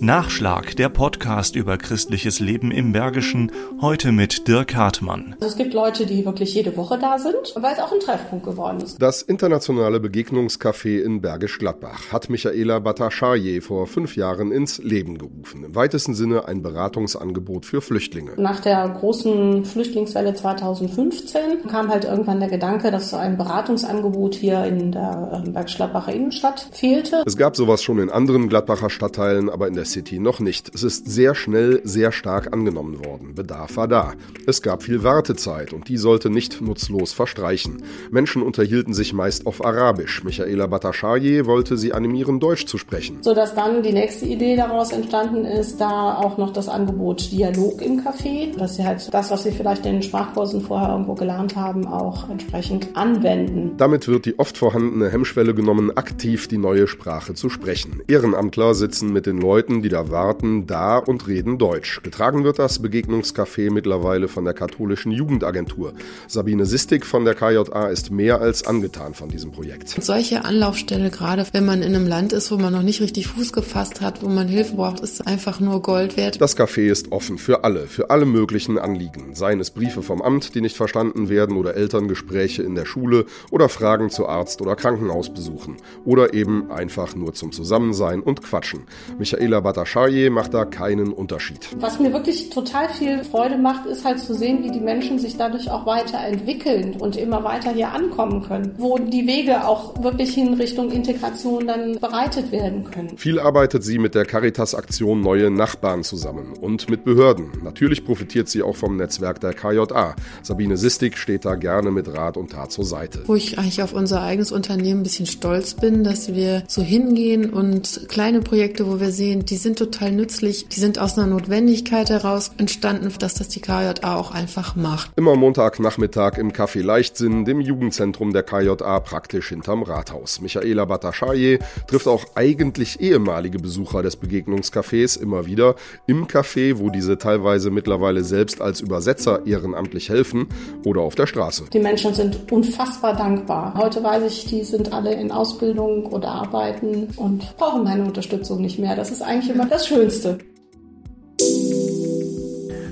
Nachschlag, der Podcast über christliches Leben im Bergischen, heute mit Dirk Hartmann. Also es gibt Leute, die wirklich jede Woche da sind, weil es auch ein Treffpunkt geworden ist. Das internationale Begegnungscafé in Bergisch Gladbach hat Michaela Batascharje vor fünf Jahren ins Leben gerufen. Im weitesten Sinne ein Beratungsangebot für Flüchtlinge. Nach der großen Flüchtlingswelle 2015 kam halt irgendwann der Gedanke, dass so ein Beratungsangebot hier in der ähm, Bergisch Gladbacher Innenstadt fehlte. Es gab sowas schon in anderen Gladbacher Stadtteilen, aber in der City noch nicht. Es ist sehr schnell, sehr stark angenommen worden. Bedarf war da. Es gab viel Wartezeit und die sollte nicht nutzlos verstreichen. Menschen unterhielten sich meist auf Arabisch. Michaela Bataschaye wollte sie animieren, Deutsch zu sprechen. Sodass dann die nächste Idee daraus entstanden ist, da auch noch das Angebot Dialog im Café, dass sie halt das, was sie vielleicht in den Sprachkursen vorher irgendwo gelernt haben, auch entsprechend anwenden. Damit wird die oft vorhandene Hemmschwelle genommen, aktiv die neue Sprache zu sprechen. Ehrenamtler sitzen mit den Leuten, die da warten, da und reden Deutsch. Getragen wird das Begegnungscafé mittlerweile von der katholischen Jugendagentur. Sabine Sistig von der KJA ist mehr als angetan von diesem Projekt. Solche Anlaufstelle, gerade wenn man in einem Land ist, wo man noch nicht richtig Fuß gefasst hat, wo man Hilfe braucht, ist einfach nur Gold wert. Das Café ist offen für alle, für alle möglichen Anliegen. Seien es Briefe vom Amt, die nicht verstanden werden, oder Elterngespräche in der Schule oder Fragen zu Arzt- oder Krankenhausbesuchen. Oder eben einfach nur zum Zusammensein und Quatschen. Michaela Bhattacharya macht da keinen Unterschied. Was mir wirklich total viel Freude macht, ist halt zu sehen, wie die Menschen sich dadurch auch weiterentwickeln und immer weiter hier ankommen können, wo die Wege auch wirklich hin Richtung Integration dann bereitet werden können. Viel arbeitet sie mit der Caritas-Aktion Neue Nachbarn zusammen und mit Behörden. Natürlich profitiert sie auch vom Netzwerk der KJA. Sabine Sistig steht da gerne mit Rat und Tat zur Seite. Wo ich eigentlich auf unser eigenes Unternehmen ein bisschen stolz bin, dass wir so hingehen und kleine Projekte, wo wir sehen, die sind total nützlich. Die sind aus einer Notwendigkeit heraus entstanden, dass das die KJA auch einfach macht. Immer Montagnachmittag im Café Leichtsinn, dem Jugendzentrum der KJA, praktisch hinterm Rathaus. Michaela Bataschaye trifft auch eigentlich ehemalige Besucher des Begegnungscafés immer wieder im Café, wo diese teilweise mittlerweile selbst als Übersetzer ehrenamtlich helfen oder auf der Straße. Die Menschen sind unfassbar dankbar. Heute weiß ich, die sind alle in Ausbildung oder arbeiten und brauchen meine Unterstützung nicht mehr. Das ist eigentlich immer das Schönste.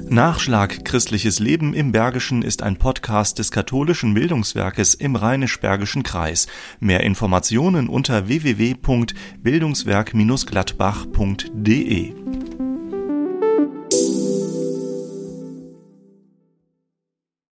Nachschlag Christliches Leben im Bergischen ist ein Podcast des katholischen Bildungswerkes im Rheinisch-Bergischen Kreis. Mehr Informationen unter www.bildungswerk-gladbach.de